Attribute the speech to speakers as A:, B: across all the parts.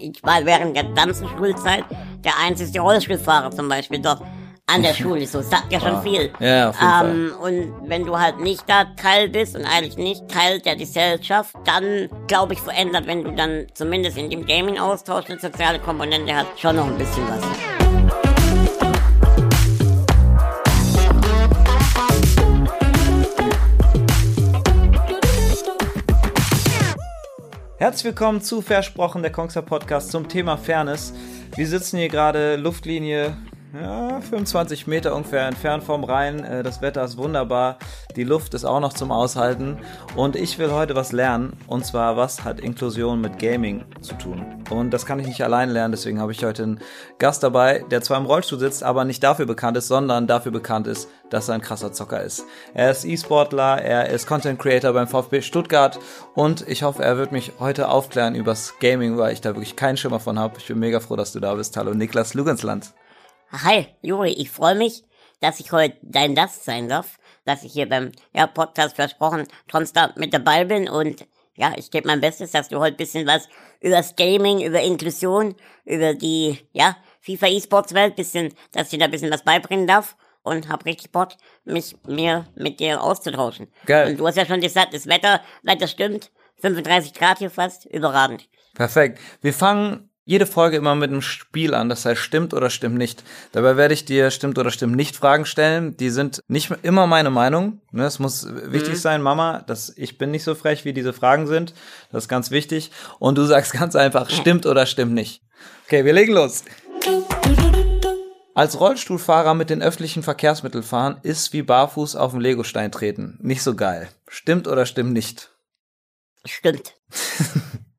A: ich war während der ganzen Schulzeit der einzige Rollstuhlfahrer zum Beispiel dort an der Schule. So sagt ja schon viel.
B: Ja, auf jeden
A: ähm, Und wenn du halt nicht da Teil bist und eigentlich nicht Teil der Gesellschaft, dann glaube ich verändert, wenn du dann zumindest in dem Gaming-Austausch eine soziale Komponente hast, schon noch ein bisschen was.
B: Herzlich willkommen zu Versprochen, der Kongster Podcast zum Thema Fairness. Wir sitzen hier gerade Luftlinie ja, 25 Meter ungefähr entfernt vom Rhein. Äh, das Wetter ist wunderbar. Die Luft ist auch noch zum Aushalten. Und ich will heute was lernen. Und zwar, was hat Inklusion mit Gaming zu tun? Und das kann ich nicht allein lernen. Deswegen habe ich heute einen Gast dabei, der zwar im Rollstuhl sitzt, aber nicht dafür bekannt ist, sondern dafür bekannt ist, dass er ein krasser Zocker ist. Er ist E-Sportler, er ist Content Creator beim VfB Stuttgart und ich hoffe, er wird mich heute aufklären übers Gaming, weil ich da wirklich keinen Schimmer von habe. Ich bin mega froh, dass du da bist. Hallo Niklas Lugensland.
A: Hi, Juri, ich freue mich, dass ich heute dein Gast sein darf, dass ich hier beim ja, Podcast versprochen trotzdem mit dabei bin und ja, ich gebe mein Bestes, dass du heute bisschen was über das Gaming, über Inklusion, über die ja, FIFA E-Sports Welt, bisschen, dass ich dir da ein bisschen was beibringen darf und hab richtig Bock, mich mir mit dir auszutauschen.
B: Geil.
A: Und du hast ja schon gesagt, das Wetter, Wetter stimmt, 35 Grad hier fast, überragend.
B: Perfekt. Wir fangen jede Folge immer mit einem Spiel an, das heißt stimmt oder stimmt nicht. Dabei werde ich dir stimmt oder stimmt nicht Fragen stellen. Die sind nicht immer meine Meinung. Ne, es muss wichtig mhm. sein, Mama, dass ich bin nicht so frech, wie diese Fragen sind. Das ist ganz wichtig. Und du sagst ganz einfach, stimmt oder stimmt nicht. Okay, wir legen los. Als Rollstuhlfahrer mit den öffentlichen Verkehrsmitteln fahren ist wie barfuß auf den Legostein treten. Nicht so geil. Stimmt oder stimmt nicht?
A: Stimmt.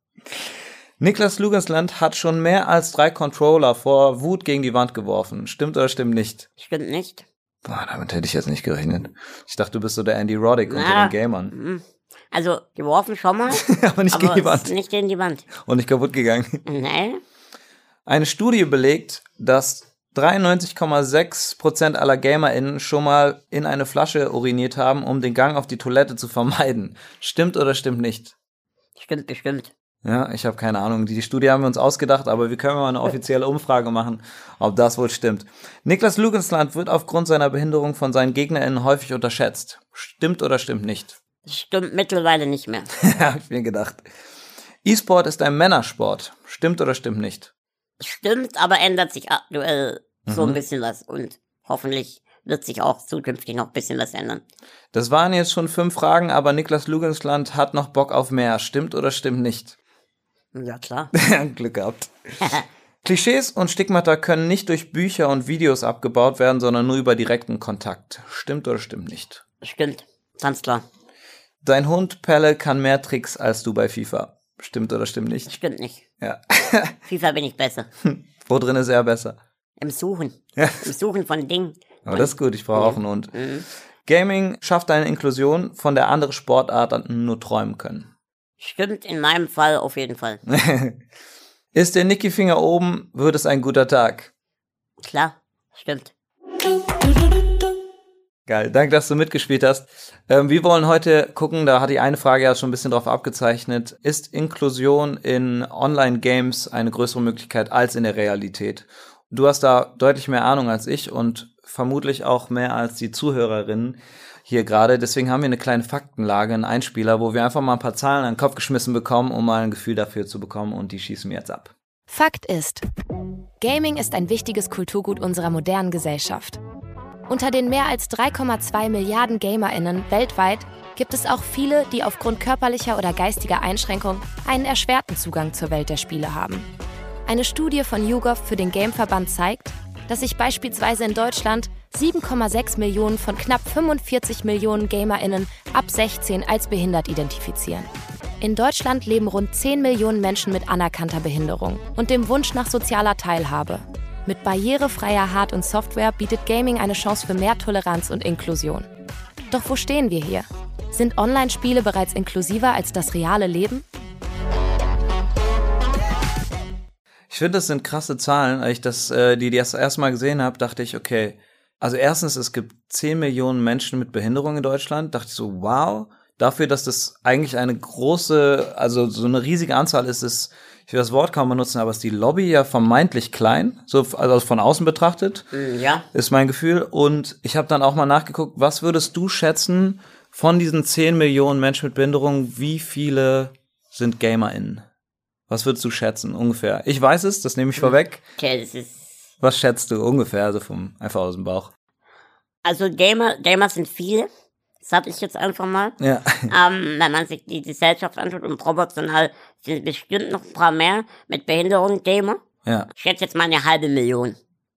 B: Niklas Lugersland hat schon mehr als drei Controller vor Wut gegen die Wand geworfen. Stimmt oder stimmt nicht?
A: Stimmt nicht.
B: Boah, damit hätte ich jetzt nicht gerechnet. Ich dachte, du bist so der Andy Roddick unter den Gamern. Mhm.
A: Also, geworfen schon mal.
B: aber nicht aber gegen die Wand.
A: Nicht gegen die Wand.
B: Und nicht kaputt gegangen.
A: Nein.
B: Eine Studie belegt, dass 93,6% aller GamerInnen schon mal in eine Flasche uriniert haben, um den Gang auf die Toilette zu vermeiden. Stimmt oder stimmt nicht?
A: Stimmt bestimmt.
B: Ja, ich habe keine Ahnung. Die Studie haben wir uns ausgedacht, aber wir können mal eine offizielle Umfrage machen, ob das wohl stimmt. Niklas Lugensland wird aufgrund seiner Behinderung von seinen GegnerInnen häufig unterschätzt. Stimmt oder stimmt nicht?
A: Stimmt mittlerweile nicht mehr.
B: ja, hab ich mir gedacht. E-Sport ist ein Männersport. Stimmt oder stimmt nicht?
A: Stimmt, aber ändert sich aktuell mhm. so ein mhm. bisschen was und hoffentlich wird sich auch zukünftig noch ein bisschen was ändern.
B: Das waren jetzt schon fünf Fragen, aber Niklas Lugensland hat noch Bock auf mehr. Stimmt oder stimmt nicht?
A: Ja, klar.
B: Glück gehabt. Klischees und Stigmata können nicht durch Bücher und Videos abgebaut werden, sondern nur über direkten Kontakt. Stimmt oder stimmt nicht?
A: Stimmt, ganz klar.
B: Dein Hund Pelle kann mehr Tricks als du bei FIFA. Stimmt oder stimmt nicht?
A: Stimmt nicht.
B: Ja.
A: FIFA bin ich besser.
B: Wo drin ist er besser?
A: Im Suchen. Ja. Im Suchen von Dingen.
B: Aber das ist gut, ich brauche auch einen Hund. Mhm. Gaming schafft eine Inklusion, von der andere Sportarten nur träumen können.
A: Stimmt, in meinem Fall auf jeden Fall.
B: Ist der Nicky-Finger oben, wird es ein guter Tag.
A: Klar, stimmt.
B: Geil, danke, dass du mitgespielt hast. Ähm, wir wollen heute gucken, da hat die eine Frage ja schon ein bisschen drauf abgezeichnet. Ist Inklusion in Online-Games eine größere Möglichkeit als in der Realität? Du hast da deutlich mehr Ahnung als ich und vermutlich auch mehr als die Zuhörerinnen hier gerade. Deswegen haben wir eine kleine Faktenlage, einen Einspieler, wo wir einfach mal ein paar Zahlen an den Kopf geschmissen bekommen, um mal ein Gefühl dafür zu bekommen und die schießen wir jetzt ab.
C: Fakt ist, Gaming ist ein wichtiges Kulturgut unserer modernen Gesellschaft. Unter den mehr als 3,2 Milliarden GamerInnen weltweit gibt es auch viele, die aufgrund körperlicher oder geistiger Einschränkung einen erschwerten Zugang zur Welt der Spiele haben. Eine Studie von YouGov für den Gameverband zeigt, dass sich beispielsweise in Deutschland 7,6 Millionen von knapp 45 Millionen GamerInnen ab 16 als behindert identifizieren. In Deutschland leben rund 10 Millionen Menschen mit anerkannter Behinderung und dem Wunsch nach sozialer Teilhabe. Mit barrierefreier Hard- und Software bietet Gaming eine Chance für mehr Toleranz und Inklusion. Doch wo stehen wir hier? Sind Online-Spiele bereits inklusiver als das reale Leben?
B: Ich finde, das sind krasse Zahlen. Als ich das, äh, die, die das erste Mal gesehen habe, dachte ich, okay, also erstens, es gibt 10 Millionen Menschen mit Behinderung in Deutschland. Dachte ich so, wow, dafür, dass das eigentlich eine große, also so eine riesige Anzahl ist, ist, ich will das Wort kaum benutzen, aber ist die Lobby ja vermeintlich klein, so also von außen betrachtet,
A: Mm, Ja.
B: ist mein Gefühl. Und ich habe dann auch mal nachgeguckt, was würdest du schätzen von diesen 10 Millionen Menschen mit Behinderung, wie viele sind GamerInnen? Was würdest du schätzen, ungefähr? Ich weiß es, das nehme ich vorweg.
A: Okay, das ist.
B: Was schätzt du ungefähr, also vom, einfach aus dem Bauch?
A: Also Gamer, Gamer sind viele. Das hatte ich jetzt einfach mal.
B: Ja.
A: ähm, wenn man sich die Gesellschaft anschaut und proportional sind bestimmt noch ein paar mehr mit Behinderung Gamer.
B: Ja,
A: Ich schätze jetzt mal eine halbe Million.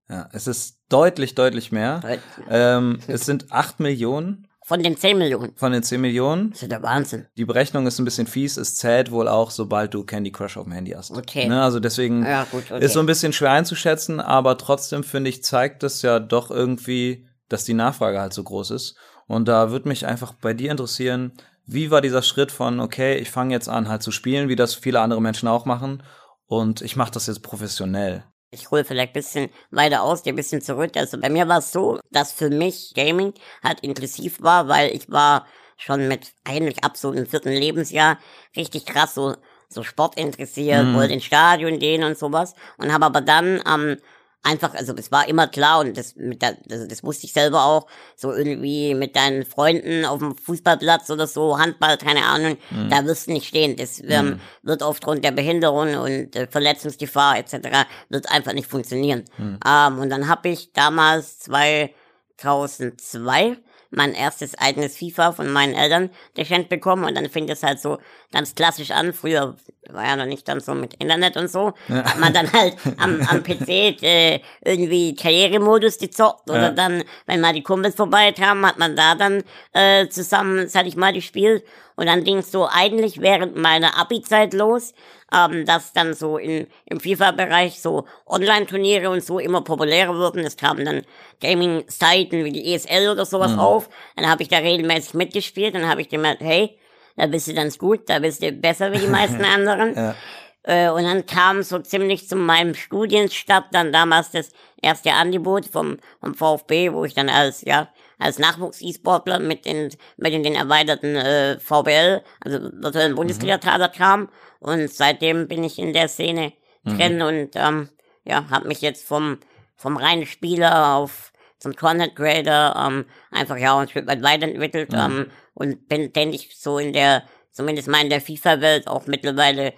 B: ja. Es ist deutlich, deutlich mehr.
A: Deutlich.
B: Ähm, es sind 8 Millionen
A: Von den 10 Millionen.
B: von den 10 Millionen.
A: Das ist der Wahnsinn.
B: Die Berechnung ist ein bisschen fies. Es zählt wohl auch, sobald du Candy Crush auf dem Handy hast.
A: Okay.
B: Ne, also deswegen
A: Ja, gut, okay.
B: ist so ein bisschen schwer einzuschätzen, aber trotzdem finde ich, zeigt es ja doch irgendwie, dass die Nachfrage halt so groß ist. Und da würde mich einfach bei dir interessieren, wie war dieser Schritt von, okay, ich fange jetzt an halt zu spielen, wie das viele andere Menschen auch machen und ich mache das jetzt professionell.
A: Ich hole vielleicht ein bisschen weiter aus, dir ein bisschen zurück. Also bei mir war es so, dass für mich Gaming halt inklusiv war, weil ich war schon mit eigentlich ab so im vierten Lebensjahr richtig krass so so Sport interessiert,
B: Mhm.
A: wollte ins Stadion gehen und sowas und habe aber dann ähm, einfach, also es war immer klar und das mit der, also das wusste ich selber auch, so irgendwie mit deinen Freunden auf dem Fußballplatz oder so, Handball, keine Ahnung, da wirst du nicht stehen. Das ähm, wird aufgrund der Behinderung und äh, Verletzungsgefahr etc. wird einfach nicht funktionieren. Ähm, und dann habe ich damals 2002 mein erstes eigenes FIFA von meinen Eltern geschenkt bekommen und dann fing das halt so ganz klassisch an. Früher war ja noch nicht dann so mit Internet und so. Hat man dann halt am, am PC äh, irgendwie Karrieremodus gezockt oder
B: Ja.
A: dann, wenn mal die Kumpels vorbeikamen, hat man da dann äh, zusammen, sag ich mal, gespielt. Und dann ging es so eigentlich während meiner Abi-Zeit los, ähm, dass dann so in, im FIFA-Bereich so Online-Turniere und so immer populärer wurden. Es kamen dann Gaming-Seiten wie die ESL oder sowas auf. Dann habe ich da regelmäßig mitgespielt. Dann habe ich gemerkt, hey, da bist du ganz gut, da bist du besser wie die meisten anderen.
B: Ja.
A: Äh, und dann kam so ziemlich zu meinem Studienstart dann damals das erste Angebot vom, vom VfB, wo ich dann als, ja, als Nachwuchs-E-Sportler mit in, mit in den erweiterten äh, VBL, also virtuellen Bundesliga-Kader kam. Und seitdem bin ich in der Szene drin und ähm, ja, habe mich jetzt vom, vom reinen Spieler auf zum Content Creator ähm, einfach ja ein Stück weit weiterentwickelt ähm, und bin, denke ich, so in der, zumindest mal in der FIFA-Welt auch mittlerweile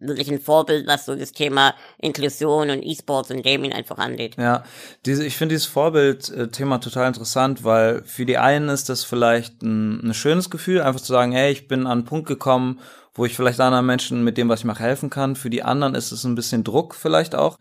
A: wirklich ein Vorbild, was so das Thema Inklusion und E-Sports und Gaming einfach angeht.
B: Ja, diese, ich finde dieses Vorbild-Thema total interessant, weil für die einen ist das vielleicht ein, ein schönes Gefühl, einfach zu sagen, hey, ich bin an einen Punkt gekommen, wo ich vielleicht anderen Menschen mit dem, was ich mache, helfen kann. Für die anderen ist es ein bisschen Druck vielleicht auch.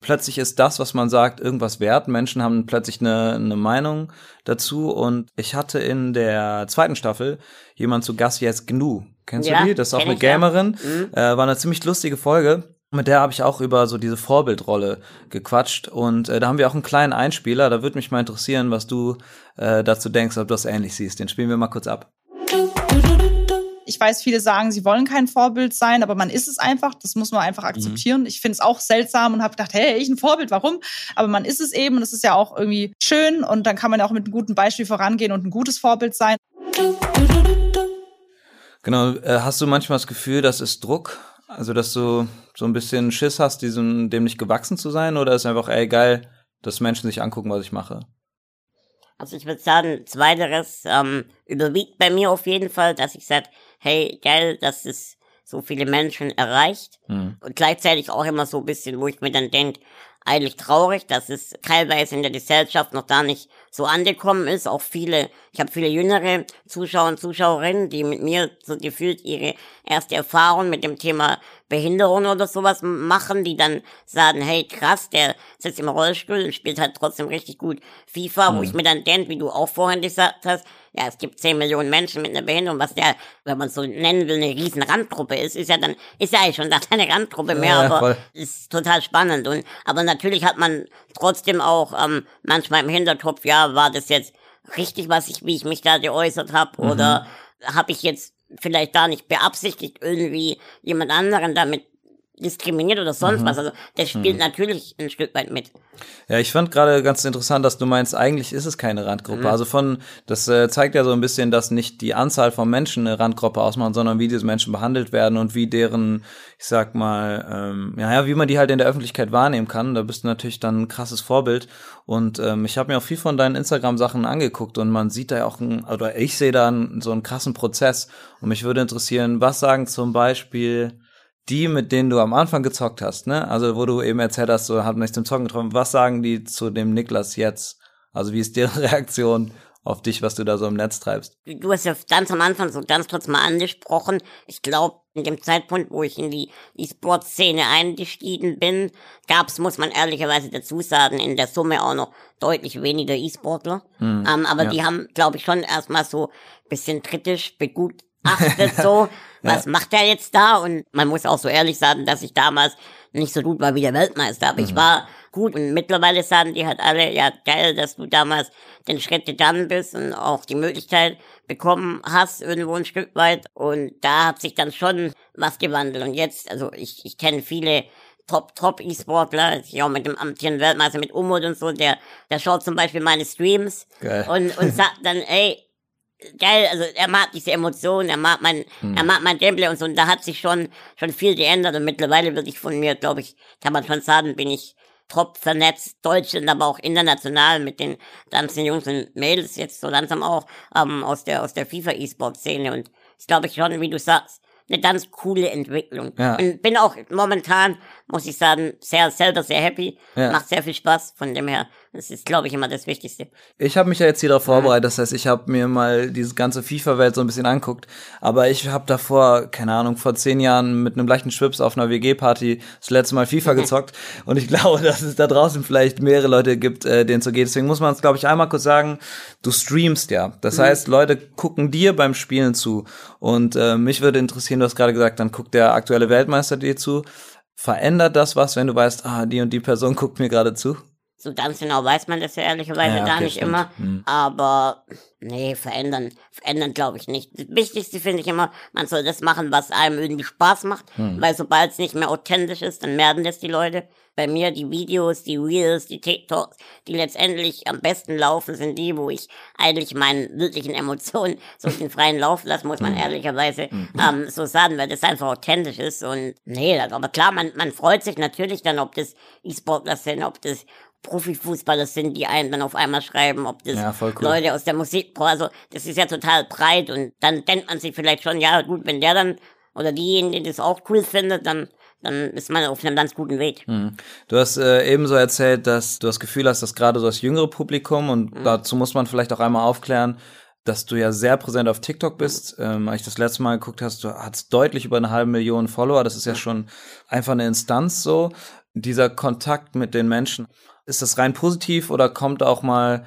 B: Plötzlich ist das, was man sagt, irgendwas wert. Menschen haben plötzlich eine, eine Meinung dazu. Und ich hatte in der zweiten Staffel jemand zu Gast, jetzt Gnu. Kennst
A: Ja,
B: du die? Das ist auch eine
A: ich, ja.
B: Gamerin. Äh, war eine ziemlich lustige Folge. Mit der habe ich auch über so diese Vorbildrolle gequatscht und äh, da haben wir auch einen kleinen Einspieler. Da würde mich mal interessieren, was du äh, dazu denkst, ob du das ähnlich siehst. Den spielen wir mal kurz ab.
D: Ich weiß, viele sagen, sie wollen kein Vorbild sein, aber man ist es einfach. Das muss man einfach akzeptieren. Ich finde es auch seltsam und habe gedacht, hey, ich ein Vorbild, warum? Aber man ist es eben und es ist ja auch irgendwie schön und dann kann man ja auch mit einem guten Beispiel vorangehen und ein gutes Vorbild sein.
B: Genau, äh, hast du manchmal das Gefühl, das ist Druck? Also, dass du so ein bisschen Schiss hast, diesem, dem nicht gewachsen zu sein? Oder ist einfach, ey, geil, dass Menschen sich angucken, was ich mache?
A: Also ich würde sagen, zweiteres ähm, überwiegt bei mir auf jeden Fall, dass ich sage, hey, geil, dass es so viele Menschen erreicht.
B: Hm.
A: Und gleichzeitig auch immer so ein bisschen, wo ich mir dann denke, eigentlich traurig, dass es teilweise in der Gesellschaft noch gar nicht so angekommen ist. Auch viele, ich habe viele jüngere Zuschauer und Zuschauerinnen, die mit mir so gefühlt ihre erste Erfahrung mit dem Thema Behinderung oder sowas machen, die dann sagen, hey krass, der sitzt im Rollstuhl und spielt halt trotzdem richtig gut FIFA, wo ich mir dann denke, wie du auch vorhin gesagt hast, ja, es gibt 10 Millionen Menschen mit einer Behinderung, was der, wenn man so nennen will, eine riesen Randgruppe ist, ist ja dann, ist ja eigentlich schon gar keine Randgruppe mehr,
B: Ja,
A: aber
B: voll.
A: ist total spannend. Und aber natürlich hat man trotzdem auch ähm, manchmal im Hinterkopf, ja, war das jetzt richtig, was ich, wie ich mich da geäußert habe, oder habe ich jetzt vielleicht da nicht beabsichtigt, irgendwie jemand anderen damit diskriminiert oder sonst
B: Mhm.
A: was. Also das spielt natürlich ein Stück weit mit.
B: Ja, ich fand gerade ganz interessant, dass du meinst, eigentlich ist es keine Randgruppe. Also von, das äh, zeigt ja so ein bisschen, dass nicht die Anzahl von Menschen eine Randgruppe ausmacht, sondern wie diese Menschen behandelt werden und wie deren, ich sag mal, ähm, ja, ja, wie man die halt in der Öffentlichkeit wahrnehmen kann. Da bist du natürlich dann ein krasses Vorbild. Und ähm, ich habe mir auch viel von deinen Instagram-Sachen angeguckt und man sieht da ja auch, ein, oder ich sehe da einen, so einen krassen Prozess. Und mich würde interessieren, was sagen zum Beispiel die, mit denen du am Anfang gezockt hast, ne? Also wo du eben erzählt hast, so hat mich zum Zocken getroffen. Was sagen die zu dem Niklas jetzt? Also wie ist deren Reaktion auf dich, was du da so im Netz treibst?
A: Du hast ja ganz am Anfang so ganz kurz mal angesprochen. Ich glaube, in dem Zeitpunkt, wo ich in die E-Sport-Szene eingestiegen bin, gab's, muss man ehrlicherweise dazu sagen, in der Summe auch noch deutlich weniger E-Sportler. ähm, aber
B: ja.
A: die haben, glaube ich, schon erstmal so bisschen kritisch begutachtet, so, was macht er jetzt da? Und man muss auch so ehrlich sagen, dass ich damals nicht so gut war wie der Weltmeister, aber ich war gut. Und mittlerweile sagen die halt alle, ja geil, dass du damals den Schritt gegangen bist und auch die Möglichkeit bekommen hast, irgendwo ein Stück weit. Und da hat sich dann schon was gewandelt. Und jetzt, also ich, ich kenne viele Top, Top E-Sportler, ich auch mit dem amtierenden Weltmeister, mit Umut und so, der, der schaut zum Beispiel meine Streams
B: Geil.
A: und, und sagt dann, ey, geil, also er mag diese Emotionen, er mag mein,
B: Hm.
A: er mag mein Gameplay und so, und da hat sich schon, schon viel geändert und mittlerweile würde ich von mir, glaube ich, kann man schon sagen, bin ich top vernetzt, Deutschland, aber auch international mit den ganzen Jungs und Mädels jetzt so langsam auch ähm, aus der aus der FIFA E-Sport Szene und ich glaube ich schon, wie du sagst, eine ganz coole Entwicklung.
B: Ja.
A: Und bin auch momentan, muss ich sagen, sehr selber sehr happy,
B: Ja.
A: macht sehr viel Spaß. Von dem her, das ist, glaube ich, immer das Wichtigste.
B: Ich habe mich ja jetzt hier darauf vorbereitet, das heißt, ich habe mir mal diese ganze FIFA-Welt so ein bisschen anguckt, aber ich habe davor, keine Ahnung, vor zehn Jahren mit einem leichten Schwips auf einer WG-Party das letzte Mal FIFA gezockt und ich glaube, dass es da draußen vielleicht mehrere Leute gibt, äh, denen so geht. Deswegen muss man es, glaube ich, einmal kurz sagen, du streamst ja. Das heißt, Leute gucken dir beim Spielen zu und äh, mich würde interessieren, du hast gerade gesagt, dann guckt der aktuelle Weltmeister dir zu. Verändert das was, wenn du weißt, ah, die und die Person guckt mir gerade zu?
A: So ganz genau weiß man das ja ehrlicherweise
B: Ja,
A: gar
B: okay,
A: nicht
B: stimmt.
A: immer.
B: Hm.
A: Aber nee, verändern, verändern glaube ich nicht. Das Wichtigste finde ich immer, man soll das machen, was einem irgendwie Spaß macht.
B: Hm.
A: Weil sobald es nicht mehr authentisch ist, dann merken das die Leute. Bei mir die Videos, die Reels, die TikToks, die letztendlich am besten laufen, sind die, wo ich eigentlich meinen wirklichen Emotionen so den freien Lauf lasse, muss
B: Hm.
A: man ehrlicherweise ähm, so sagen, weil das einfach authentisch ist. Und nee, aber klar, man, man freut sich natürlich dann, ob das E-Sportler sind, ob das Profifußballer sind, die einen dann auf einmal schreiben, ob das
B: Ja, cool.
A: Leute aus der Musikbranche, also das ist ja total breit und dann denkt man sich vielleicht schon, ja gut, wenn der dann oder diejenige die das auch cool findet, dann dann ist man auf einem ganz guten Weg.
B: Hm. Du hast äh, ebenso erzählt, dass du das Gefühl hast, dass gerade so das jüngere Publikum, und dazu muss man vielleicht auch einmal aufklären, dass du ja sehr präsent auf TikTok bist. Ähm, als ich das letzte Mal geguckt hast, du hast deutlich über eine halbe Million Follower. Das ist ja schon einfach eine Instanz so. Dieser Kontakt mit den Menschen, ist das rein positiv oder kommt auch mal,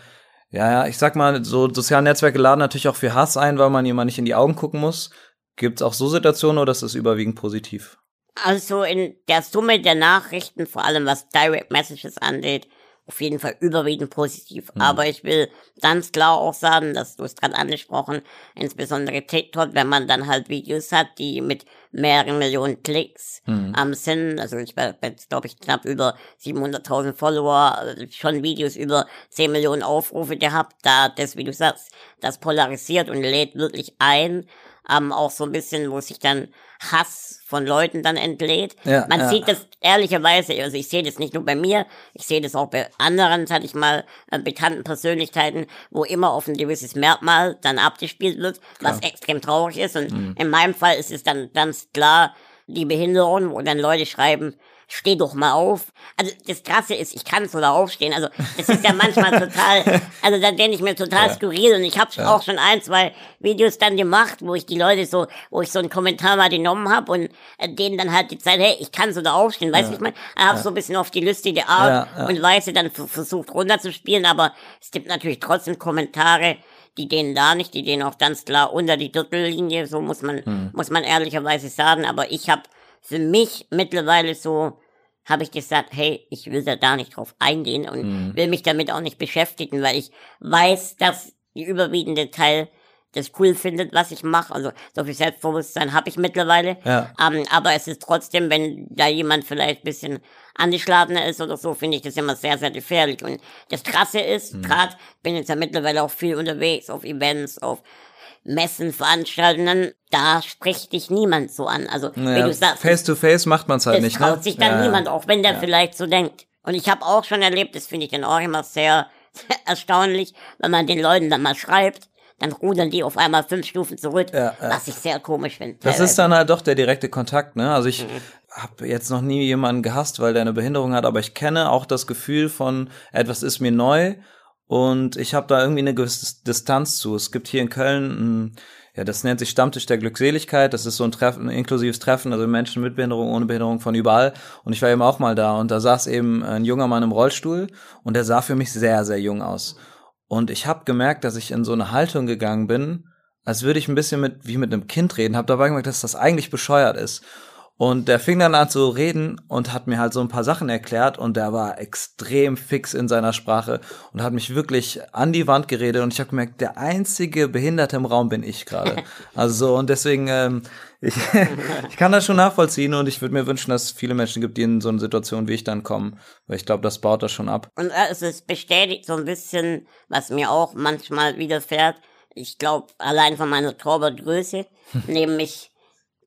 B: ja, ich sag mal, so soziale Netzwerke laden natürlich auch für Hass ein, weil man jemand nicht in die Augen gucken muss. Gibt es auch so Situationen oder ist es überwiegend positiv?
A: Also in der Summe der Nachrichten, vor allem was Direct Messages angeht, auf jeden Fall überwiegend positiv. Aber ich will ganz klar auch sagen, dass du es gerade angesprochen, insbesondere TikTok, wenn man dann halt Videos hat, die mit mehreren Millionen Klicks am sind, also ich jetzt glaube ich knapp über 700.000 Follower, äh, schon Videos über 10 Millionen Aufrufe gehabt, da das, wie du sagst, das polarisiert und lädt wirklich ein, ähm, auch so ein bisschen, wo sich dann Hass von Leuten dann entlädt.
B: Ja,
A: Man
B: ja.
A: sieht das ehrlicherweise, also ich sehe das nicht nur bei mir, ich sehe das auch bei anderen, sag ich mal, äh, bekannten Persönlichkeiten, wo immer auf ein gewisses Merkmal dann abgespielt wird, was extrem traurig ist. Und
B: Mhm.
A: in meinem Fall ist es dann ganz klar die Behinderung, wo dann Leute schreiben, steh doch mal auf. Also das Krasse ist, ich kann sogar aufstehen. Also das ist ja manchmal total, also da denke ich mir total skurril und ich habe auch schon ein, zwei Videos dann gemacht, wo ich die Leute so, wo ich so einen Kommentar mal genommen habe und äh, denen dann halt die Zeit, hey, ich kann sogar aufstehen, weißt du, wie ich meine? Ich habe so ein bisschen auf die lustige Art
B: Ja, ja.
A: und Weise dann versucht runterzuspielen, aber es gibt natürlich trotzdem Kommentare, die denen da nicht, die denen auch ganz klar unter die Gürtellinie, so muss man,
B: Hm.
A: muss man ehrlicherweise sagen, aber ich habe für mich mittlerweile so, habe ich gesagt, hey, ich will da gar nicht drauf eingehen und
B: Hm.
A: will mich damit auch nicht beschäftigen, weil ich weiß, dass die überwiegende Teil das cool findet, was ich mache. Also so viel Selbstbewusstsein habe ich mittlerweile.
B: Ja.
A: Ähm, aber es ist trotzdem, wenn da jemand vielleicht ein bisschen angeschlagener ist oder so, finde ich das immer sehr, sehr gefährlich. Und das Krasse ist,
B: Mhm.
A: gerade bin jetzt ja mittlerweile auch viel unterwegs auf Events, auf Messen, Veranstaltungen, da spricht dich niemand so an. Also wie
B: Ja,
A: du sagst,
B: face to face macht man es halt
A: das
B: nicht,
A: traut
B: ne?
A: sich dann
B: ja,
A: niemand, auch wenn der
B: Ja.
A: vielleicht so denkt. Und ich habe auch schon erlebt, das finde ich dann auch immer sehr erstaunlich, wenn man den Leuten dann mal schreibt, dann rudern die auf einmal fünf Stufen zurück,
B: Ja, ja.
A: was ich sehr komisch finde.
B: Das ist dann halt doch der direkte Kontakt, ne? Also ich
A: Mhm.
B: habe jetzt noch nie jemanden gehasst, weil der eine Behinderung hat, aber ich kenne auch das Gefühl von etwas ist mir neu und ich habe da irgendwie eine gewisse Distanz zu. Es gibt hier in Köln, ein, ja, das nennt sich Stammtisch der Glückseligkeit. Das ist so ein Treffen, ein inklusives Treffen, also Menschen mit Behinderung, ohne Behinderung von überall. Und ich war eben auch mal da und da saß eben ein junger Mann im Rollstuhl und der sah für mich sehr, sehr jung aus. Und ich habe gemerkt, dass ich in so eine Haltung gegangen bin, als würde ich ein bisschen mit wie mit einem Kind reden, habe dabei gemerkt, dass das eigentlich bescheuert ist. Und der fing dann an zu reden und hat mir halt so ein paar Sachen erklärt und der war extrem fix in seiner Sprache und hat mich wirklich an die Wand geredet und ich habe gemerkt, der einzige Behinderte im Raum bin ich gerade. Also so und deswegen, ähm, ich, ich kann das schon nachvollziehen und ich würde mir wünschen, dass es viele Menschen gibt, die in so eine Situation wie ich dann kommen, weil ich glaube, das baut das schon ab.
A: Und äh, es ist bestätigt so ein bisschen, was mir auch manchmal widerfährt. Ich glaube, allein von meiner Torwartgröße nehmen mich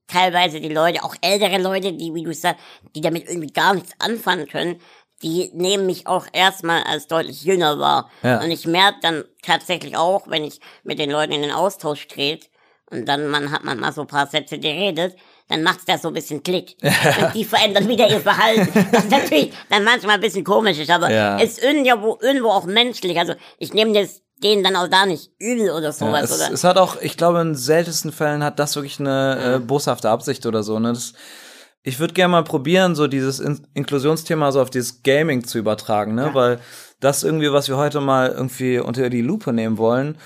A: teilweise die Leute, auch ältere Leute, die, wie du sagst, die damit irgendwie gar nichts anfangen können, die nehmen mich auch erstmal als deutlich jünger wahr.
B: Ja.
A: Und ich merke dann tatsächlich auch, wenn ich mit den Leuten in den Austausch trete und dann man hat man mal so ein paar Sätze geredet, dann macht's da so ein bisschen Klick. Und die verändern wieder ihr Verhalten. Was natürlich dann manchmal ein bisschen komisch ist, aber
B: Ja.
A: es ist irgendwo, irgendwo auch menschlich. Also ich nehme das denen dann auch da nicht übel oder
B: Ja,
A: sowas.
B: es,
A: oder?
B: es hat auch, ich glaube, in seltensten Fällen hat das wirklich eine äh, boshafte Absicht oder so. Ne? Das, ich würde gerne mal probieren, so dieses In Inklusionsthema so auf dieses Gaming zu übertragen, ne? Weil das irgendwie, was wir heute mal irgendwie unter die Lupe nehmen wollen,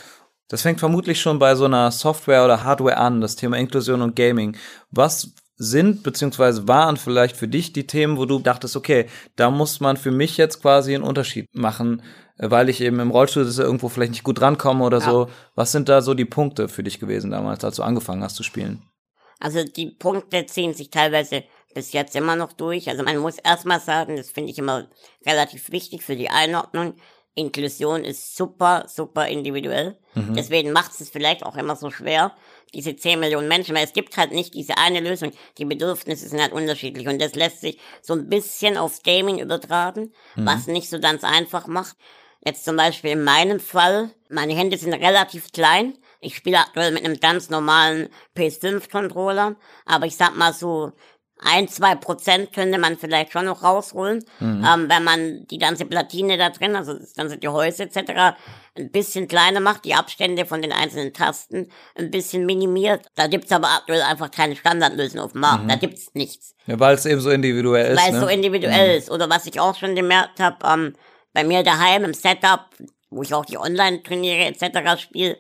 B: das fängt vermutlich schon bei so einer Software oder Hardware an, das Thema Inklusion und Gaming. Was sind beziehungsweise waren vielleicht für dich die Themen, wo du dachtest, okay, da muss man für mich jetzt quasi einen Unterschied machen, äh, weil ich eben im Rollstuhl sitze, irgendwo vielleicht nicht gut rankomme oder so. Was sind da so die Punkte für dich gewesen damals, als du angefangen hast zu spielen?
A: Also die Punkte ziehen sich teilweise bis jetzt immer noch durch. Also man muss erstmal sagen, das finde ich immer relativ wichtig für die Einordnung. Inklusion ist super, super individuell. Deswegen macht es vielleicht auch immer so schwer, diese 10 Millionen Menschen, weil es gibt halt nicht diese eine Lösung. Die Bedürfnisse sind halt unterschiedlich und das lässt sich so ein bisschen aufs Gaming übertragen, was nicht so ganz einfach macht. Jetzt zum Beispiel in meinem Fall, meine Hände sind relativ klein. Ich spiele aktuell mit einem ganz normalen PS5-Controller, aber ich sag mal so, ein, zwei Prozent könnte man vielleicht schon noch rausholen, ähm, wenn man die ganze Platine da drin, also das ganze Gehäuse etc., ein bisschen kleiner macht, die Abstände von den einzelnen Tasten ein bisschen minimiert. Da gibt's aber aktuell einfach keine Standardlösung auf dem Markt. Da gibt's nichts
B: Ja, weil es eben so individuell ist.
A: weil es
B: ne?
A: so individuell ist. Oder was ich auch schon gemerkt habe, ähm, bei mir daheim im Setup, wo ich auch die Online-Turniere etc. spiele,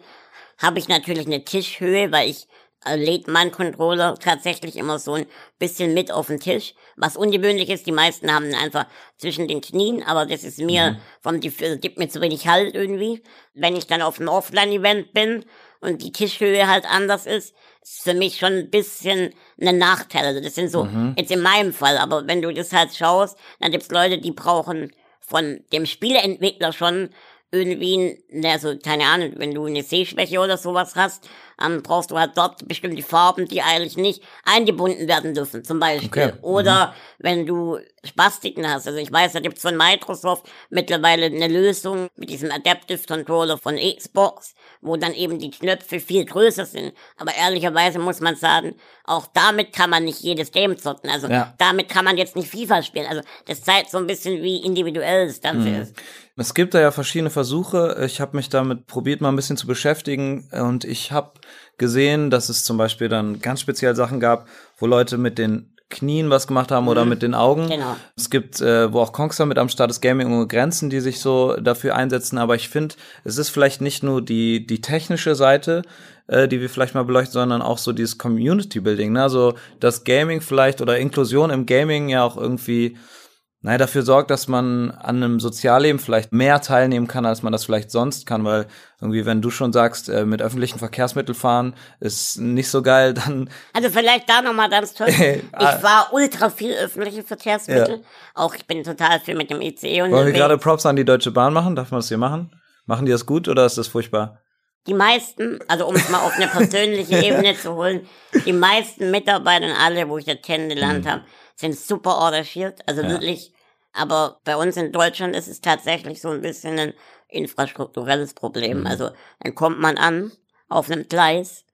A: habe ich natürlich eine Tischhöhe, weil ich äh, lädt meinen Controller tatsächlich immer so ein bisschen mit auf den Tisch. Was ungewöhnlich ist, die meisten haben ihn einfach zwischen den Knien, aber das ist mir vom Gefühl, gibt mir zu wenig Halt irgendwie. Wenn ich dann auf einem Offline-Event bin und die Tischhöhe halt anders ist, ist für mich schon ein bisschen ein Nachteil. Also das sind so, jetzt in meinem Fall, aber wenn du das halt schaust, dann gibt's Leute, die brauchen von dem Spieleentwickler schon irgendwie, also keine Ahnung, wenn du eine Sehschwäche oder sowas hast, ähm, brauchst du halt dort bestimmte Farben, die eigentlich nicht eingebunden werden dürfen, zum Beispiel.
B: Okay.
A: Oder wenn du Spastiken hast. Also ich weiß, da gibt's von Microsoft mittlerweile eine Lösung mit diesem Adaptive Controller von Xbox, wo dann eben die Knöpfe viel größer sind. Aber ehrlicherweise muss man sagen, auch damit kann man nicht jedes Game zocken. Also
B: Ja.
A: damit kann man jetzt nicht FIFA spielen. Also das zeigt so ein bisschen, wie individuell das Ganze ist.
B: Es gibt da ja verschiedene Versuche. Ich habe mich damit probiert, mal ein bisschen zu beschäftigen und ich habe gesehen, dass es zum Beispiel dann ganz speziell Sachen gab, wo Leute mit den Knien was gemacht haben oder mit den Augen.
A: Genau.
B: Es gibt, äh, wo auch Kongster mit am Start ist, Gaming ohne Grenzen, die sich so dafür einsetzen. Aber ich finde, es ist vielleicht nicht nur die, die technische Seite, äh, die wir vielleicht mal beleuchten, sondern auch so dieses Community Building. Ne? Also, dass Gaming vielleicht oder Inklusion im Gaming ja auch irgendwie naja, dafür sorgt, dass man an einem Sozialleben vielleicht mehr teilnehmen kann, als man das vielleicht sonst kann, weil irgendwie, wenn du schon sagst, äh, mit öffentlichen Verkehrsmitteln fahren ist nicht so geil, dann.
A: Also vielleicht da nochmal ganz kurz. ich war ultra viel öffentliche Verkehrsmittel. Ja. Auch ich bin total viel mit dem ICE
B: und Wollen wir gerade Props an die Deutsche Bahn machen? Darf man das hier machen? Machen die das gut oder ist das furchtbar?
A: Die meisten, also um es mal auf eine persönliche Ebene zu holen, die meisten Mitarbeiter, alle, wo ich das kennengelernt mhm. habe, sind super engagiert, also ja. wirklich. Aber bei uns in Deutschland ist es tatsächlich so ein bisschen ein infrastrukturelles Problem. Mhm. Also dann kommt man an auf einem Gleis,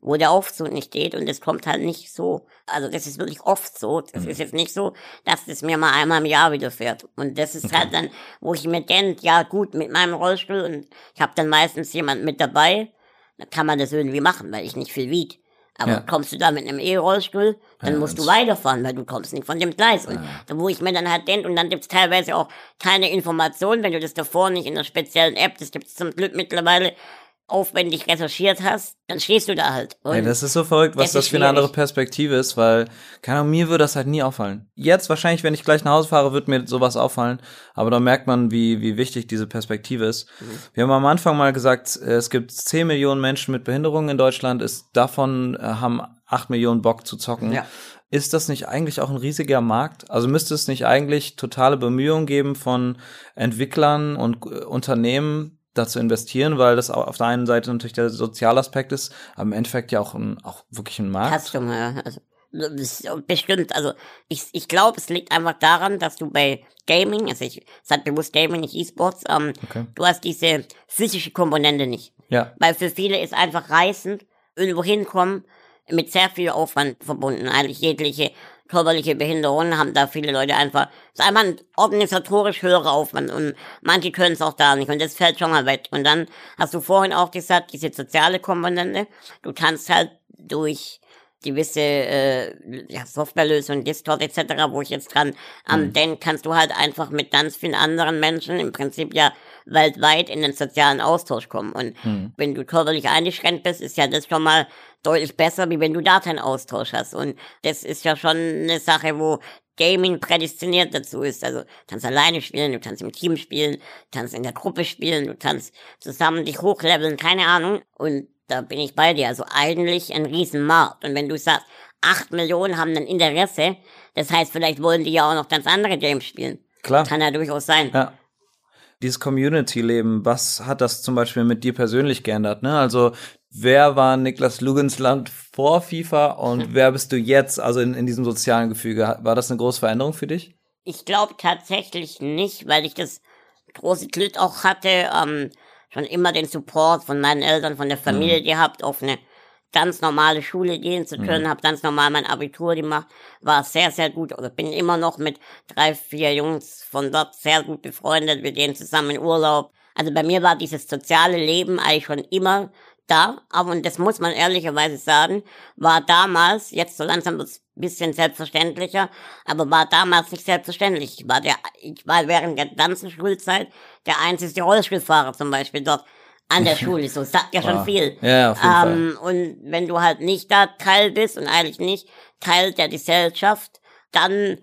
A: wo der Aufzug nicht steht und es kommt halt nicht so. Also das ist wirklich oft so. Das mhm. ist jetzt nicht so, dass das mir mal einmal im Jahr widerfährt. Und das ist okay. halt dann, wo ich mir denke, ja gut, mit meinem Rollstuhl und ich habe dann meistens jemand mit dabei, dann kann man das irgendwie machen, weil ich nicht viel wieg. Aber ja. kommst du da mit einem E-Rollstuhl, dann ja, musst du weiterfahren, weil du kommst nicht von dem Gleis. Und ja. da, wo ich mir dann halt denke, und dann gibt's teilweise auch keine Informationen, wenn du das davor nicht in einer speziellen App, das gibt's zum Glück mittlerweile, aufwendig recherchiert hast, dann stehst du da halt.
B: Ey, das ist so verrückt, was das, das für eine andere Perspektive ist, weil, keine Ahnung, mir würde das halt nie auffallen. Jetzt wahrscheinlich, wenn ich gleich nach Hause fahre, wird mir sowas auffallen, aber da merkt man, wie, wie wichtig diese Perspektive ist. Mhm. Wir haben am Anfang mal gesagt, es gibt 10 Millionen Menschen mit Behinderungen in Deutschland, ist, davon äh, haben 8 Millionen Bock zu zocken. Ja. Ist das nicht eigentlich auch ein riesiger Markt? Also müsste es nicht eigentlich totale Bemühungen geben von Entwicklern und äh, Unternehmen, da zu investieren, weil das auf der einen Seite natürlich der Sozialaspekt ist, aber im Endeffekt ja auch, ein, auch wirklich ein Markt.
A: Custom, ja. Also, bestimmt, also ich, ich glaube, es liegt einfach daran, dass du bei Gaming, also ich sag bewusst Gaming, nicht E-Sports, ähm, okay. du hast diese physische Komponente nicht.
B: Ja.
A: Weil für viele ist einfach reißend, irgendwo hinkommen, mit sehr viel Aufwand verbunden, eigentlich jegliche körperliche Behinderungen haben da viele Leute einfach, es ist einfach ein organisatorisch höherer Aufwand und manche können es auch da nicht und das fällt schon mal weg. Und dann hast du vorhin auch gesagt, diese soziale Komponente, du kannst halt durch gewisse äh, ja, Softwarelösungen, Discord etc., wo ich jetzt dran am mhm. denke, kannst du halt einfach mit ganz vielen anderen Menschen im Prinzip ja weltweit in den sozialen Austausch kommen. Und mhm. wenn du körperlich eingeschränkt bist, ist ja das schon mal deutlich besser, wie wenn du da keinen Austausch hast. Und das ist ja schon eine Sache, wo Gaming prädestiniert dazu ist. Also du kannst alleine spielen, du kannst im Team spielen, du kannst in der Gruppe spielen, du kannst zusammen dich hochleveln, keine Ahnung. Und da bin ich bei dir. Also eigentlich ein Riesenmarkt. Und wenn du sagst, acht Millionen haben ein Interesse, das heißt, vielleicht wollen die ja auch noch ganz andere Games spielen.
B: Klar.
A: Kann ja durchaus sein.
B: Ja. Dieses Community-Leben, was hat das zum Beispiel mit dir persönlich geändert? Ne? Also wer war Niklas Lugensland vor FIFA und wer bist du jetzt, also in, in diesem sozialen Gefüge? War das eine große Veränderung für dich?
A: Ich glaube tatsächlich nicht, weil ich das große Glück auch hatte, ähm, schon immer den Support von meinen Eltern, von der Familie mhm. gehabt, auf eine ganz normale Schule gehen zu können, mhm. habe ganz normal mein Abitur gemacht, war sehr, sehr gut oder bin immer noch mit drei, vier Jungs von dort sehr gut befreundet, wir gehen zusammen in Urlaub. Also bei mir war dieses soziale Leben eigentlich schon immer da, aber und das muss man ehrlicherweise sagen, war damals, jetzt so langsam wird ein bisschen selbstverständlicher, aber war damals nicht selbstverständlich. Ich war der, ich war während der ganzen Schulzeit der einzige Rollstuhlfahrer zum Beispiel dort an der Schule. So sagt ja schon wow. viel.
B: Ja, auf jeden ähm,
A: Fall. Und wenn du halt nicht da Teil bist und eigentlich nicht Teil der Gesellschaft, dann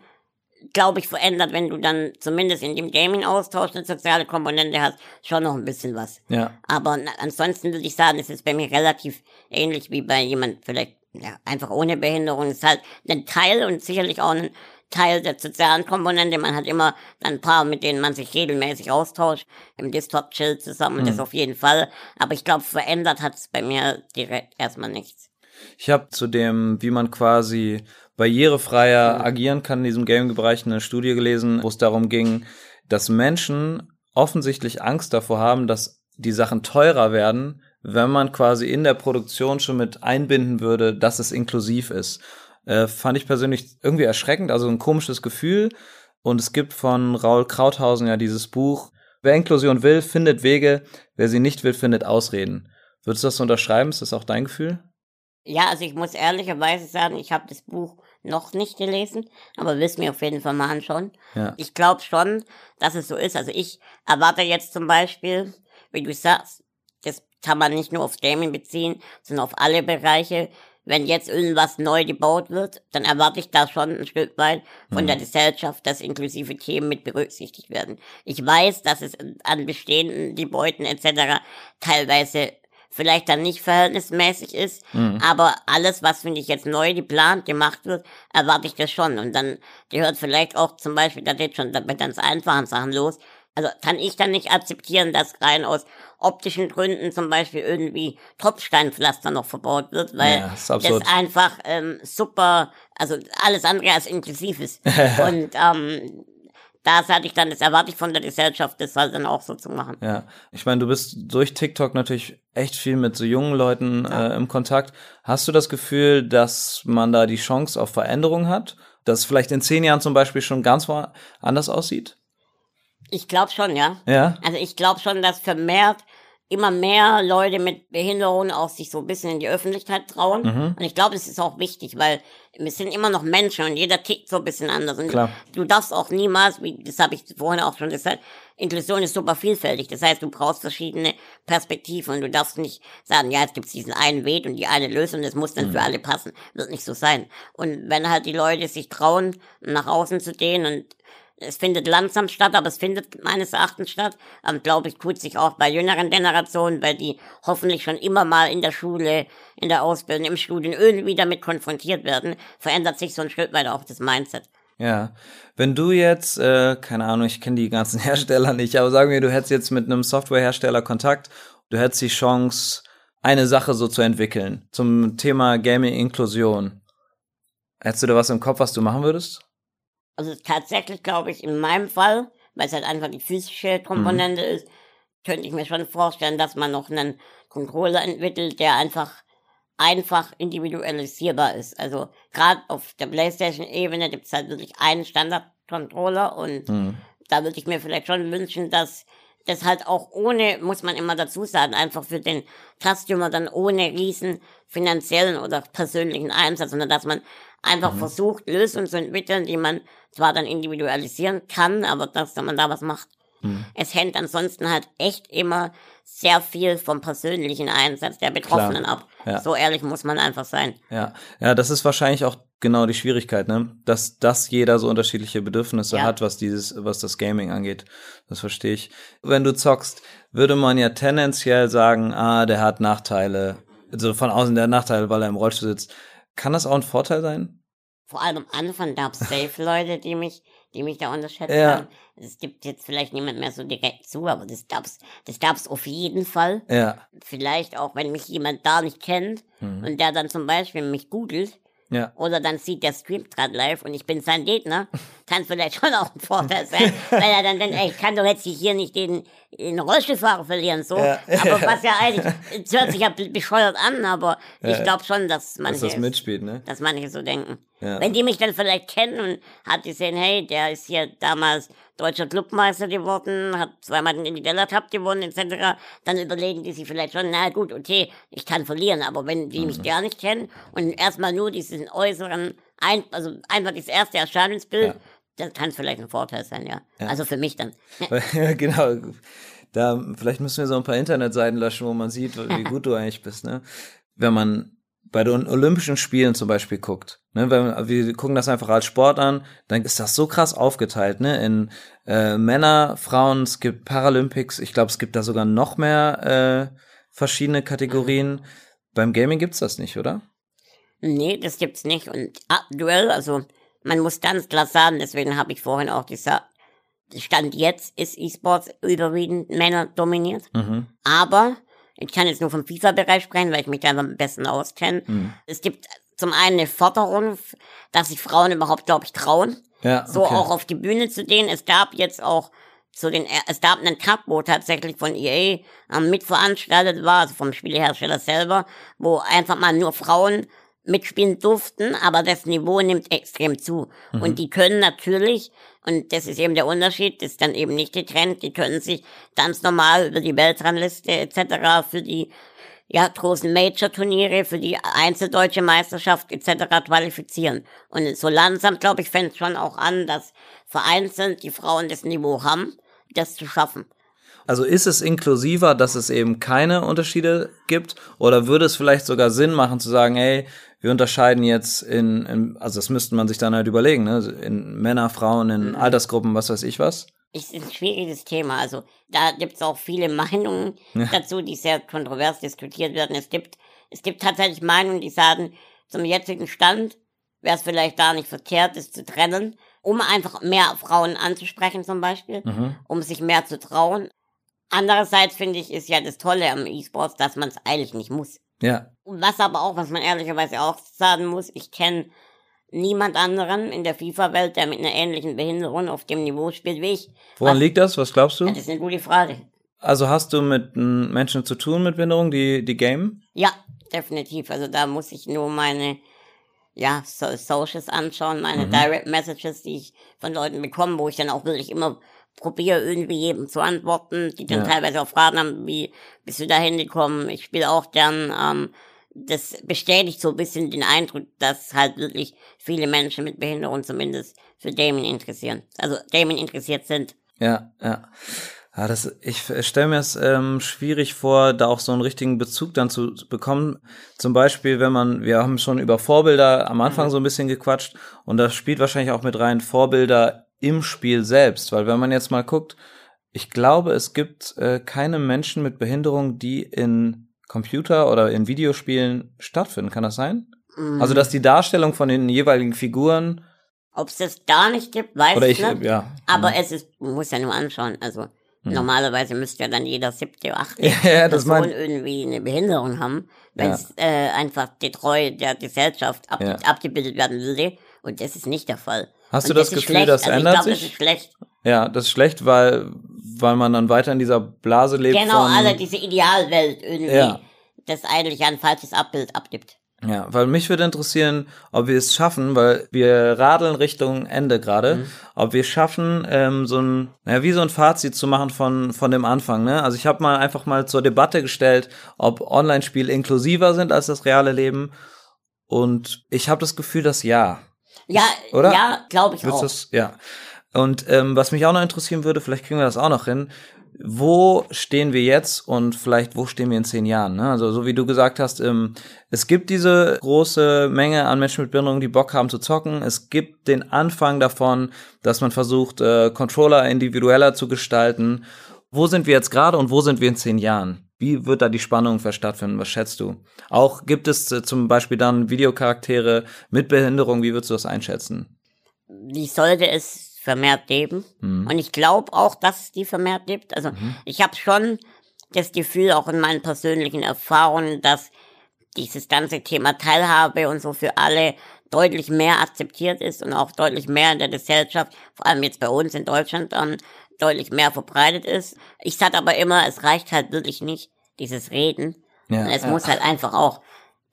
A: glaube ich, verändert, wenn du dann zumindest in dem Gaming-Austausch eine soziale Komponente hast, schon noch ein bisschen was.
B: Ja.
A: Aber ansonsten würde ich sagen, es ist bei mir relativ ähnlich wie bei jemand vielleicht ja, einfach ohne Behinderung. Es ist halt ein Teil und sicherlich auch ein Teil der sozialen Komponente. Man hat immer ein paar, mit denen man sich regelmäßig austauscht, im Discord chillt zusammen, mhm. das auf jeden Fall. Aber ich glaube, verändert hat es bei mir direkt erstmal nichts.
B: Ich habe zu dem, wie man quasi barrierefreier mhm. agieren kann in diesem Gaming-Bereich eine Studie gelesen, wo es darum ging, dass Menschen offensichtlich Angst davor haben, dass die Sachen teurer werden, wenn man quasi in der Produktion schon mit einbinden würde, dass es inklusiv ist. Äh, fand ich persönlich irgendwie erschreckend, also ein komisches Gefühl. Und es gibt von Raul Krauthausen ja dieses Buch, wer Inklusion will, findet Wege, wer sie nicht will, findet Ausreden. Würdest du das unterschreiben? Ist das auch dein Gefühl?
A: Ja, also ich muss ehrlicherweise sagen, ich habe das Buch noch nicht gelesen, aber will es mir auf jeden Fall mal anschauen. Ja. Ich glaube schon, dass es so ist. Also ich erwarte jetzt zum Beispiel, wie du sagst, das kann man nicht nur aufs Gaming beziehen, sondern auf alle Bereiche. wenn jetzt irgendwas neu gebaut wird, dann erwarte ich da schon ein Stück weit von mhm. der Gesellschaft, dass inklusive Themen mit berücksichtigt werden. Ich weiß, dass es an bestehenden Gebäuden etc. teilweise vielleicht dann nicht verhältnismäßig ist, mhm. aber alles, was finde ich jetzt neu geplant, gemacht wird, erwarte ich das schon. Und dann gehört vielleicht auch zum Beispiel, da geht schon bei ganz einfachen Sachen los, also kann ich dann nicht akzeptieren, dass rein aus optischen Gründen zum Beispiel irgendwie Tropfsteinpflaster noch verbaut wird, weil ja, das, das einfach ähm, super, also alles andere als inklusiv ist. Und ähm, da hatte ich dann, das erwarte ich von der Gesellschaft, das halt dann auch so zu machen.
B: Ja, ich meine, du bist durch TikTok natürlich echt viel mit so jungen Leuten ja. äh, im Kontakt. Hast du das Gefühl, dass man da die Chance auf Veränderung hat? Dass vielleicht in zehn Jahren zum Beispiel schon ganz anders aussieht?
A: Ich glaube schon, ja.
B: Ja.
A: Also ich glaube schon, dass vermehrt immer mehr Leute mit Behinderungen auch sich so ein bisschen in die Öffentlichkeit trauen. Mhm. Und ich glaube, es ist auch wichtig, weil wir sind immer noch Menschen und jeder tickt so ein bisschen anders. Und
B: Klar.
A: du darfst auch niemals, wie das habe ich vorhin auch schon gesagt, Inklusion ist super vielfältig. Das heißt, du brauchst verschiedene Perspektiven und du darfst nicht sagen, ja, jetzt gibt's diesen einen Weg und die eine Lösung, das muss dann mhm. für alle passen. Wird nicht so sein. Und wenn halt die Leute sich trauen, nach außen zu gehen und es findet langsam statt, aber es findet meines Erachtens statt. Ähm, Glaube ich, tut sich auch bei jüngeren Generationen, weil die hoffentlich schon immer mal in der Schule, in der Ausbildung, im Studium irgendwie damit konfrontiert werden, verändert sich so ein Stück weit auch das Mindset.
B: Ja, wenn du jetzt, äh, keine Ahnung, ich kenne die ganzen Hersteller nicht, aber sagen wir, du hättest jetzt mit einem Softwarehersteller Kontakt, du hättest die Chance, eine Sache so zu entwickeln zum Thema Gaming-Inklusion. Hättest du da was im Kopf, was du machen würdest?
A: Also tatsächlich glaube ich, in meinem Fall, weil es halt einfach die physische Komponente mhm. ist, könnte ich mir schon vorstellen, dass man noch einen Controller entwickelt, der einfach einfach individualisierbar ist. Also gerade auf der PlayStation-Ebene gibt es halt wirklich einen Standard-Controller und mhm. da würde ich mir vielleicht schon wünschen, dass das halt auch ohne, muss man immer dazu sagen, einfach für den Customer dann ohne riesen finanziellen oder persönlichen Einsatz, sondern dass man einfach mhm. versucht, Lösungen zu entwickeln, die man zwar dann individualisieren kann, aber dass man da was macht. Mhm. Es hängt ansonsten halt echt immer sehr viel vom persönlichen Einsatz der Betroffenen Klar. ab. Ja. So ehrlich muss man einfach sein.
B: Ja, ja, das ist wahrscheinlich auch genau die Schwierigkeit, ne? Dass, dass jeder so unterschiedliche Bedürfnisse ja. hat, was dieses, was das Gaming angeht. Das verstehe ich. Wenn du zockst, würde man ja tendenziell sagen, ah, der hat Nachteile. Also von außen der Nachteile, weil er im Rollstuhl sitzt. Kann das auch ein Vorteil sein?
A: Vor allem am Anfang gab es safe Leute, die mich, die mich da unterschätzt ja. haben. Es gibt jetzt vielleicht niemand mehr so direkt zu, aber das gab's, das gab's auf jeden Fall.
B: Ja.
A: Vielleicht auch, wenn mich jemand da nicht kennt mhm. und der dann zum Beispiel mich googelt,
B: ja.
A: Oder dann sieht der Stream gerade live und ich bin sein Gegner, kann vielleicht schon auch ein Vorteil sein, weil er dann denkt, ey, ich kann doch jetzt hier nicht den, den Rollstuhlfahrer verlieren, so. Ja. Aber was ja eigentlich, es hört sich ja bescheuert an, aber ja. ich glaube schon, dass manche,
B: dass das mitspielt, ne?
A: dass manche so denken. Ja. Wenn die mich dann vielleicht kennen und hat gesehen, hey, der ist hier damals deutscher Clubmeister geworden, hat zweimal den Indiella Cup gewonnen, etc., dann überlegen die sich vielleicht schon, na gut, okay, ich kann verlieren, aber wenn die mhm. mich gar nicht kennen und erstmal nur diesen äußeren, ein, also einfach das erste Erscheinungsbild, ja. das kann vielleicht ein Vorteil sein, ja. ja. Also für mich dann.
B: genau. Da, vielleicht müssen wir so ein paar Internetseiten löschen, wo man sieht, wie gut du eigentlich bist, ne? Wenn man bei den Olympischen Spielen zum Beispiel guckt, ne, wenn wir gucken das einfach als Sport an, dann ist das so krass aufgeteilt, ne, in äh, Männer, Frauen, es gibt Paralympics, ich glaube, es gibt da sogar noch mehr äh, verschiedene Kategorien. Beim Gaming gibt's das nicht, oder?
A: Nee, das gibt's nicht. Und aktuell, also man muss ganz klar sagen, deswegen habe ich vorhin auch gesagt, Stand jetzt ist E-Sports überwiegend Männer dominiert. Mhm. Aber ich kann jetzt nur vom FIFA-Bereich sprechen, weil ich mich da am besten auskenne. Mhm. Es gibt zum einen eine Forderung, dass sich Frauen überhaupt, glaube ich, trauen.
B: Ja,
A: so auch auf die Bühne zu gehen. Es gab jetzt auch so den, es gab einen Cup, wo tatsächlich von EA mitveranstaltet war, also vom Spielehersteller selber, wo einfach mal nur Frauen mitspielen durften, aber das Niveau nimmt extrem zu. Mhm. Und die können natürlich, und das ist eben der Unterschied, das ist dann eben nicht getrennt, die können sich ganz normal über die Weltrangliste etc. für die ja, großen Major-Turniere, für die Einzeldeutsche Meisterschaft etc. qualifizieren. Und so langsam, glaube ich, fängt schon auch an, dass vereinzelt die Frauen das Niveau haben, das zu schaffen.
B: Also ist es inklusiver, dass es eben keine Unterschiede gibt? Oder würde es vielleicht sogar Sinn machen zu sagen, hey, wir unterscheiden jetzt in, in also das müsste man sich dann halt überlegen, ne? in Männer, Frauen, in mhm. Altersgruppen, was weiß ich was.
A: Ist ein schwieriges Thema. Also da gibt es auch viele Meinungen ja. dazu, die sehr kontrovers diskutiert werden. Es gibt, es gibt tatsächlich Meinungen, die sagen, zum jetzigen Stand wäre es vielleicht gar nicht verkehrt, es zu trennen, um einfach mehr Frauen anzusprechen zum Beispiel, mhm. um sich mehr zu trauen. Andererseits finde ich, ist ja das Tolle am E-Sports, dass man es eigentlich nicht muss.
B: Ja.
A: Was aber auch, was man ehrlicherweise auch sagen muss, ich kenne niemand anderen in der FIFA-Welt, der mit einer ähnlichen Behinderung auf dem Niveau spielt wie ich.
B: Woran was, liegt das? Was glaubst du?
A: Das ist eine gute Frage.
B: Also hast du mit Menschen zu tun mit Behinderung, die, die game?
A: Ja, definitiv. Also da muss ich nur meine ja, so Socials anschauen, meine mhm. Direct Messages, die ich von Leuten bekomme, wo ich dann auch wirklich immer probiere, irgendwie jedem zu antworten, die dann ja. teilweise auch Fragen haben, wie bist du da hingekommen? Ich spiele auch gern, ähm, das bestätigt so ein bisschen den Eindruck, dass halt wirklich viele Menschen mit Behinderung zumindest für Damien interessieren. Also Damien interessiert sind.
B: Ja, ja. Ja, das, ich stelle mir es ähm, schwierig vor, da auch so einen richtigen Bezug dann zu bekommen. Zum Beispiel, wenn man, wir haben schon über Vorbilder am Anfang mhm. so ein bisschen gequatscht und das spielt wahrscheinlich auch mit rein Vorbilder im Spiel selbst, weil wenn man jetzt mal guckt, ich glaube, es gibt äh, keine Menschen mit Behinderung, die in Computer oder in Videospielen stattfinden. Kann das sein? Mhm. Also, dass die Darstellung von den jeweiligen Figuren
A: ob es das gar nicht gibt, weiß
B: Oder ich,
A: nicht.
B: Ja.
A: Aber mhm. es ist, man muss ja nur anschauen. Also hm. Normalerweise müsste ja dann jeder siebte oder achte
B: ja, das
A: Person irgendwie eine Behinderung haben, wenn es ja. äh, einfach die Treue der Gesellschaft ab, ja. abgebildet werden würde. Und das ist nicht der Fall.
B: Hast du das, das Gefühl, das also ändert glaub, sich?
A: Das ist schlecht.
B: Ja, das ist schlecht, weil, weil man dann weiter in dieser Blase lebt.
A: Genau,
B: von,
A: also diese Idealwelt irgendwie, ja. das eigentlich ein falsches Abbild abgibt.
B: Ja, weil mich würde interessieren, ob wir es schaffen, weil wir radeln Richtung Ende gerade, mhm. ob wir es schaffen, ähm, so ein, naja, wie so ein Fazit zu machen von, von dem Anfang. Ne? Also ich habe mal einfach mal zur Debatte gestellt, ob Online-Spiele inklusiver sind als das reale Leben. Und ich habe das Gefühl, dass ja.
A: Ja, oder? Ja, glaube ich Willst auch.
B: Das, ja. Und ähm, was mich auch noch interessieren würde, vielleicht kriegen wir das auch noch hin, wo stehen wir jetzt und vielleicht wo stehen wir in zehn Jahren? Ne? Also so wie du gesagt hast, ähm, es gibt diese große Menge an Menschen mit Behinderung, die Bock haben zu zocken. Es gibt den Anfang davon, dass man versucht, äh, Controller individueller zu gestalten. Wo sind wir jetzt gerade und wo sind wir in zehn Jahren? Wie wird da die Spannung stattfinden? Was schätzt du? Auch gibt es äh, zum Beispiel dann Videocharaktere mit Behinderung. Wie würdest du das einschätzen?
A: Wie sollte es vermehrt geben. Mhm. Und ich glaube auch, dass es die vermehrt gibt. Also mhm. ich habe schon das Gefühl, auch in meinen persönlichen Erfahrungen, dass dieses ganze Thema Teilhabe und so für alle deutlich mehr akzeptiert ist und auch deutlich mehr in der Gesellschaft, vor allem jetzt bei uns in Deutschland, dann deutlich mehr verbreitet ist. Ich sage aber immer, es reicht halt wirklich nicht, dieses Reden. Ja, es ja. muss halt einfach auch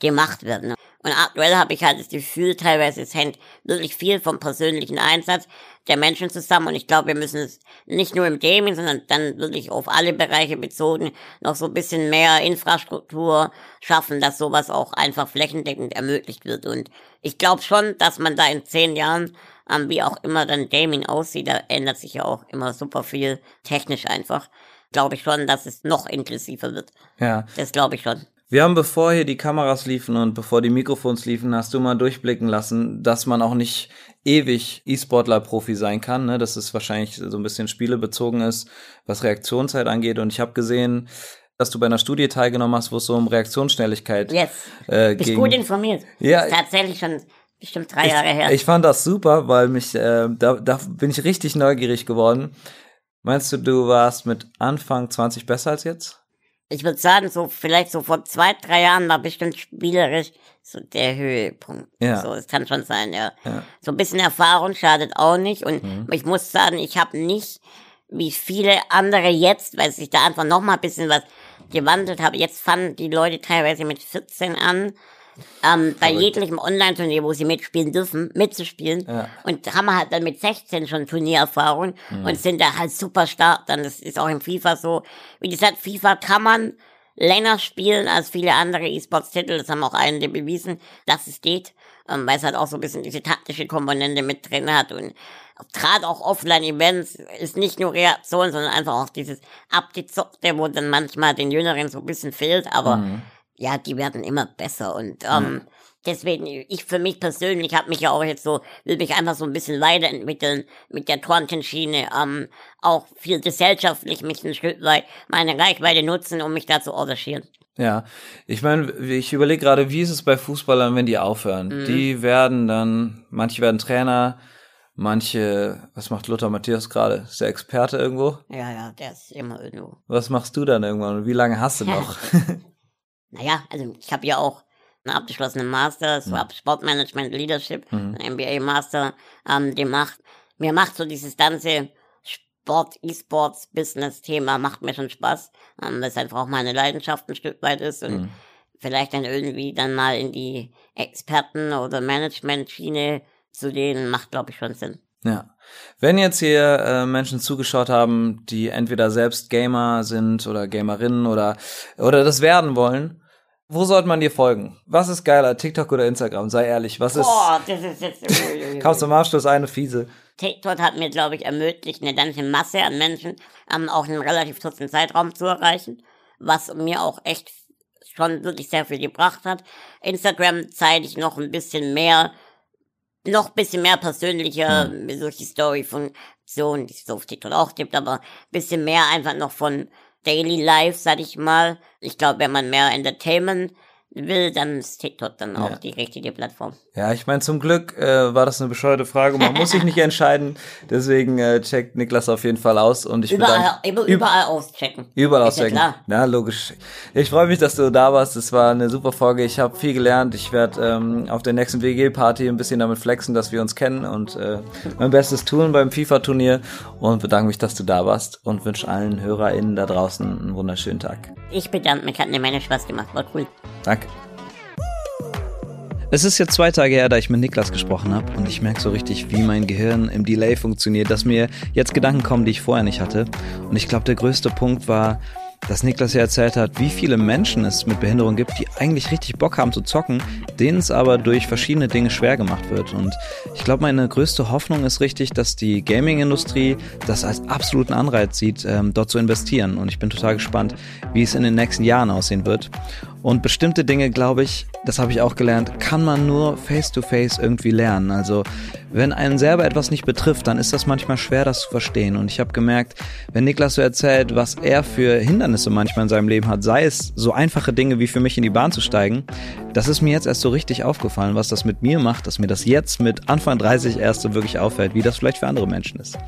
A: gemacht werden. Und aktuell habe ich halt das Gefühl, teilweise es hängt wirklich viel vom persönlichen Einsatz der Menschen zusammen. Und ich glaube, wir müssen es nicht nur im Gaming, sondern dann wirklich auf alle Bereiche bezogen noch so ein bisschen mehr Infrastruktur schaffen, dass sowas auch einfach flächendeckend ermöglicht wird. Und ich glaube schon, dass man da in zehn Jahren, ähm, wie auch immer dann Gaming aussieht, da ändert sich ja auch immer super viel technisch einfach. Glaube ich schon, dass es noch inklusiver wird.
B: Ja.
A: Das glaube ich schon.
B: Wir haben, bevor hier die Kameras liefen und bevor die Mikrofons liefen, hast du mal durchblicken lassen, dass man auch nicht ewig E-Sportler-Profi sein kann, ne? dass es wahrscheinlich so ein bisschen spielebezogen ist, was Reaktionszeit angeht. Und ich habe gesehen, dass du bei einer Studie teilgenommen hast, wo es so um Reaktionsschnelligkeit
A: yes.
B: äh, Bist
A: ging. gut informiert.
B: Ja.
A: Das ist tatsächlich schon bestimmt drei Jahre her.
B: Ich fand das super, weil mich, äh, da, da bin ich richtig neugierig geworden. Meinst du, du warst mit Anfang 20 besser als jetzt?
A: ich würde sagen, so vielleicht so vor zwei, drei Jahren war bestimmt spielerisch so der Höhepunkt.
B: Ja.
A: So, es kann schon sein, ja.
B: ja.
A: So ein bisschen Erfahrung schadet auch nicht. Und mhm. ich muss sagen, ich habe nicht, wie viele andere jetzt, weil sich da einfach noch mal ein bisschen was gewandelt habe. Jetzt fangen die Leute teilweise mit 14 an, ähm, bei jeglichem Online-Turnier, wo sie mitspielen dürfen, mitzuspielen.
B: Ja.
A: Und haben halt dann mit 16 schon Turniererfahrung mhm. und sind da halt super stark. Dann das ist auch im FIFA so. Wie gesagt, FIFA kann man länger spielen als viele andere E-Sports-Titel. Das haben auch einige bewiesen, dass es geht, ähm, weil es halt auch so ein bisschen diese taktische Komponente mit drin hat und gerade auch Offline-Events ist nicht nur Reaktion, sondern einfach auch dieses Abgezockte, wo dann manchmal den Jüngeren so ein bisschen fehlt, aber mhm ja, die werden immer besser und ähm, deswegen, ich für mich persönlich habe mich ja auch jetzt so, will mich einfach so ein bisschen weiterentwickeln mit der Tontenschiene, ähm, auch viel gesellschaftlich mich ein Stück weit meine Reichweite nutzen, um mich da zu engagieren.
B: Ja, ich meine, ich überlege gerade, wie ist es bei Fußballern, wenn die aufhören? Mhm. Die werden dann, manche werden Trainer, manche, was macht Lothar Matthäus gerade? Ist der Experte irgendwo?
A: Ja, ja, der ist immer irgendwo.
B: Was machst du dann irgendwann und wie lange hast du noch?
A: naja, also ich habe ja auch einen abgeschlossenen Master, so mhm. ab Sportmanagement Leadership, mhm. ein MBA Master ähm, gemacht. Mir macht so dieses ganze Sport, E-Sports, Business-Thema macht mir schon Spaß, ähm, weil es einfach auch meine Leidenschaft ein Stück weit ist und mhm. vielleicht dann irgendwie dann mal in die Experten- oder Management-Schiene zu denen macht, glaube ich, schon Sinn.
B: Ja. Wenn jetzt hier äh, Menschen zugeschaut haben, die entweder selbst Gamer sind oder Gamerinnen oder, oder das werden wollen, wo sollte man dir folgen? Was ist geiler, TikTok oder Instagram? Sei ehrlich, was ist.
A: Boah, das ist jetzt.
B: Kaum zum Abschluss eine fiese.
A: TikTok hat mir, glaube ich, ermöglicht, eine ganze Masse an Menschen ähm, auch in einem relativ kurzen Zeitraum zu erreichen, was mir auch echt schon wirklich sehr viel gebracht hat. Instagram zeige ich noch ein bisschen mehr noch ein bisschen mehr persönlicher, hm. durch die Story-Funktion, die es auf TikTok auch gibt, aber ein bisschen mehr einfach noch von Daily Life, sag ich mal. Ich glaube, wenn man mehr Entertainment will, dann ist TikTok dann auch ja. die richtige Plattform.
B: Ja, ich meine, zum Glück äh, war das eine bescheuerte Frage. Man muss sich nicht entscheiden. Deswegen äh, checkt Niklas auf jeden Fall aus. Und ich
A: überall, über, überall auschecken.
B: Überall auschecken. Ja, ja, logisch. Ich freue mich, dass du da warst. Es war eine super Folge. Ich habe viel gelernt. Ich werde ähm, auf der nächsten WG-Party ein bisschen damit flexen, dass wir uns kennen und äh, mein Bestes tun beim FIFA-Turnier. Und bedanke mich, dass du da warst und wünsche allen HörerInnen da draußen einen wunderschönen Tag.
A: Ich bedanke mich. Hat eine Menge Spaß gemacht. War cool.
B: Danke. Es ist jetzt zwei Tage her, da ich mit Niklas gesprochen habe und ich merke so richtig, wie mein Gehirn im Delay funktioniert, dass mir jetzt Gedanken kommen, die ich vorher nicht hatte. Und ich glaube, der größte Punkt war, dass Niklas ja erzählt hat, wie viele Menschen es mit Behinderung gibt, die eigentlich richtig Bock haben zu zocken, denen es aber durch verschiedene Dinge schwer gemacht wird. Und ich glaube, meine größte Hoffnung ist richtig, dass die Gaming-Industrie das als absoluten Anreiz sieht, ähm, dort zu investieren. Und ich bin total gespannt, wie es in den nächsten Jahren aussehen wird. Und bestimmte Dinge, glaube ich, das habe ich auch gelernt, kann man nur face-to-face -face irgendwie lernen. Also wenn einen selber etwas nicht betrifft, dann ist das manchmal schwer, das zu verstehen. Und ich habe gemerkt, wenn Niklas so erzählt, was er für Hindernisse manchmal in seinem Leben hat, sei es so einfache Dinge wie für mich in die Bahn zu steigen, das ist mir jetzt erst so richtig aufgefallen, was das mit mir macht, dass mir das jetzt mit Anfang 30 erst so wirklich auffällt, wie das vielleicht für andere Menschen ist.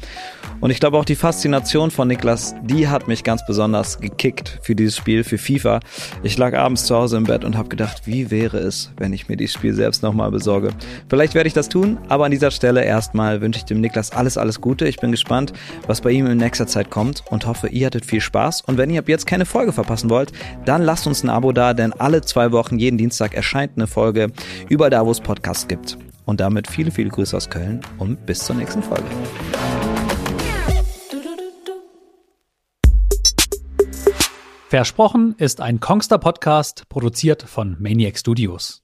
B: Und ich glaube auch die Faszination von Niklas, die hat mich ganz besonders gekickt für dieses Spiel, für FIFA. Ich lag abends zu Hause im Bett und habe gedacht, wie wäre es, wenn ich mir dieses Spiel selbst nochmal besorge. Vielleicht werde ich das tun, aber an dieser Stelle erstmal wünsche ich dem Niklas alles, alles Gute. Ich bin gespannt, was bei ihm in nächster Zeit kommt und hoffe, ihr hattet viel Spaß. Und wenn ihr ab jetzt keine Folge verpassen wollt, dann lasst uns ein Abo da, denn alle zwei Wochen, jeden Dienstag erscheint eine Folge überall da, wo es Podcasts gibt. Und damit viele, viele Grüße aus Köln und bis zur nächsten Folge.
E: Versprochen ist ein Kongster Podcast, produziert von Maniac Studios.